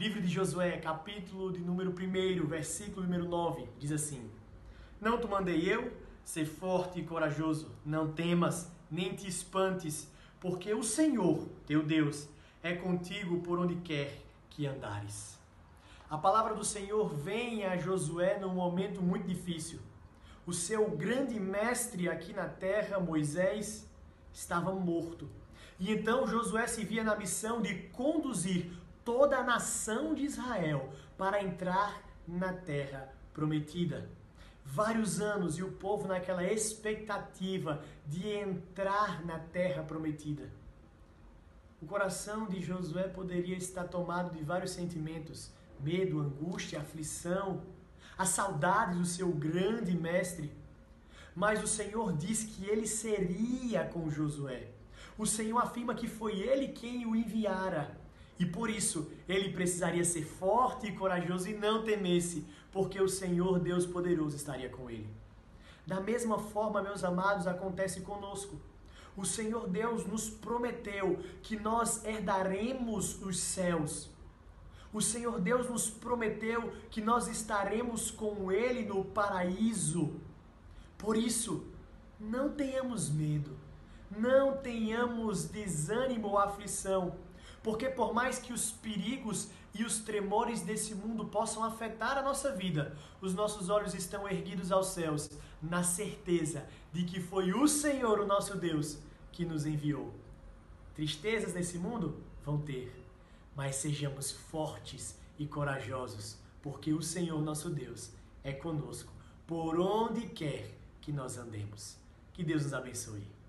Livro de Josué, capítulo de número 1, versículo número 9, diz assim: Não te mandei eu ser forte e corajoso, não temas, nem te espantes, porque o Senhor, teu Deus, é contigo por onde quer que andares. A palavra do Senhor vem a Josué num momento muito difícil. O seu grande mestre aqui na terra, Moisés, estava morto. E então Josué se via na missão de conduzir toda a nação de Israel para entrar na terra prometida. Vários anos e o povo naquela expectativa de entrar na terra prometida. O coração de Josué poderia estar tomado de vários sentimentos: medo, angústia, aflição, a saudade do seu grande mestre. Mas o Senhor diz que ele seria com Josué. O Senhor afirma que foi ele quem o enviara. E por isso ele precisaria ser forte e corajoso e não temesse, porque o Senhor Deus poderoso estaria com ele. Da mesma forma, meus amados, acontece conosco. O Senhor Deus nos prometeu que nós herdaremos os céus. O Senhor Deus nos prometeu que nós estaremos com Ele no paraíso. Por isso, não tenhamos medo, não tenhamos desânimo ou aflição, porque por mais que os perigos e os tremores desse mundo possam afetar a nossa vida, os nossos olhos estão erguidos aos céus, na certeza de que foi o Senhor, o nosso Deus, que nos enviou. Tristezas nesse mundo vão ter, mas sejamos fortes e corajosos, porque o Senhor nosso Deus é conosco, por onde quer que nós andemos. Que Deus nos abençoe.